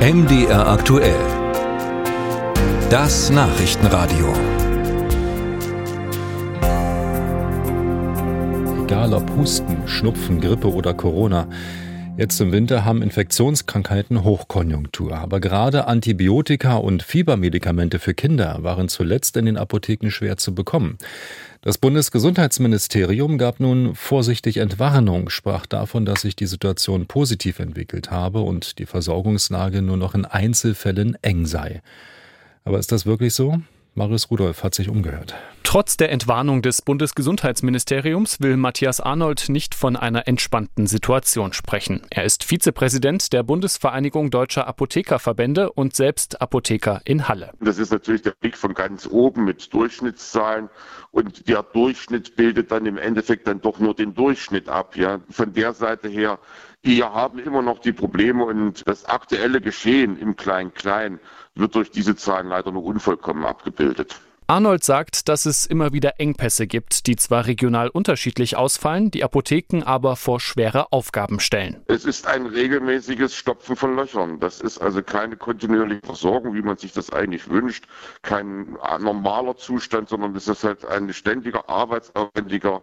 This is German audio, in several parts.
MDR aktuell. Das Nachrichtenradio. Egal ob Husten, Schnupfen, Grippe oder Corona. Jetzt im Winter haben Infektionskrankheiten Hochkonjunktur. Aber gerade Antibiotika und Fiebermedikamente für Kinder waren zuletzt in den Apotheken schwer zu bekommen. Das Bundesgesundheitsministerium gab nun vorsichtig Entwarnung, sprach davon, dass sich die Situation positiv entwickelt habe und die Versorgungslage nur noch in Einzelfällen eng sei. Aber ist das wirklich so? Marius Rudolph hat sich umgehört. Trotz der Entwarnung des Bundesgesundheitsministeriums will Matthias Arnold nicht von einer entspannten Situation sprechen. Er ist Vizepräsident der Bundesvereinigung Deutscher Apothekerverbände und selbst Apotheker in Halle. Das ist natürlich der Blick von ganz oben mit Durchschnittszahlen und der Durchschnitt bildet dann im Endeffekt dann doch nur den Durchschnitt ab. Ja. Von der Seite her, wir haben immer noch die Probleme und das aktuelle Geschehen im Klein-Klein wird durch diese Zahlen leider nur unvollkommen abgebildet. Arnold sagt, dass es immer wieder Engpässe gibt, die zwar regional unterschiedlich ausfallen, die Apotheken aber vor schwere Aufgaben stellen. Es ist ein regelmäßiges Stopfen von Löchern. Das ist also keine kontinuierliche Versorgung, wie man sich das eigentlich wünscht, kein normaler Zustand, sondern es ist halt ein ständiger, arbeitsaufwendiger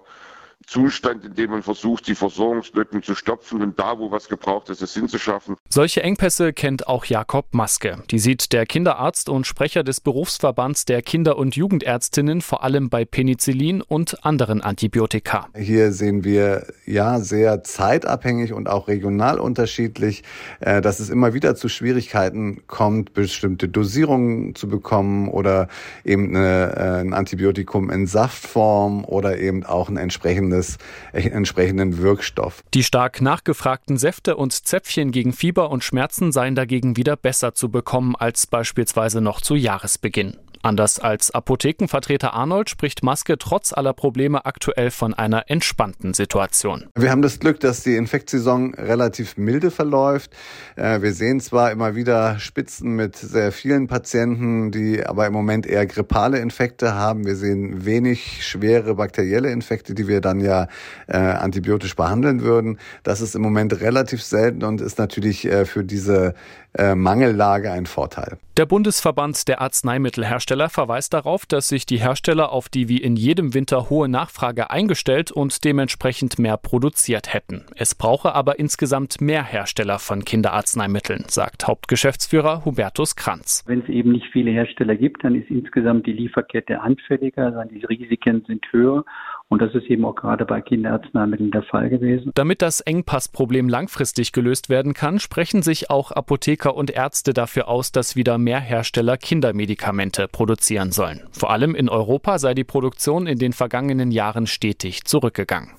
Zustand, in dem man versucht, die Versorgungslücken zu stopfen und da, wo was gebraucht ist, es hinzuschaffen. Solche Engpässe kennt auch Jakob Maske. Die sieht der Kinderarzt und Sprecher des Berufsverbands der Kinder- und Jugendärztinnen vor allem bei Penicillin und anderen Antibiotika. Hier sehen wir ja sehr zeitabhängig und auch regional unterschiedlich, äh, dass es immer wieder zu Schwierigkeiten kommt, bestimmte Dosierungen zu bekommen oder eben eine, äh, ein Antibiotikum in Saftform oder eben auch ein entsprechendes entsprechendes, äh, entsprechenden Wirkstoff. Die stark nachgefragten Säfte und Zäpfchen gegen Fieber und Schmerzen seien dagegen wieder besser zu bekommen als beispielsweise noch zu Jahresbeginn. Anders als Apothekenvertreter Arnold spricht Maske trotz aller Probleme aktuell von einer entspannten Situation. Wir haben das Glück, dass die Infektsaison relativ milde verläuft. Äh, wir sehen zwar immer wieder Spitzen mit sehr vielen Patienten, die aber im Moment eher grippale Infekte haben. Wir sehen wenig schwere bakterielle Infekte, die wir dann ja äh, antibiotisch behandeln würden. Das ist im Moment relativ selten und ist natürlich äh, für diese Mangellage ein Vorteil. Der Bundesverband der Arzneimittelhersteller verweist darauf, dass sich die Hersteller auf die wie in jedem Winter hohe Nachfrage eingestellt und dementsprechend mehr produziert hätten. Es brauche aber insgesamt mehr Hersteller von Kinderarzneimitteln, sagt Hauptgeschäftsführer Hubertus Kranz. Wenn es eben nicht viele Hersteller gibt, dann ist insgesamt die Lieferkette anfälliger, dann die Risiken sind höher und das ist eben auch gerade bei Kinderarzneimitteln der Fall gewesen. Damit das Engpassproblem langfristig gelöst werden kann, sprechen sich auch Apotheker und Ärzte dafür aus, dass wieder mehr Hersteller Kindermedikamente produzieren sollen. Vor allem in Europa sei die Produktion in den vergangenen Jahren stetig zurückgegangen.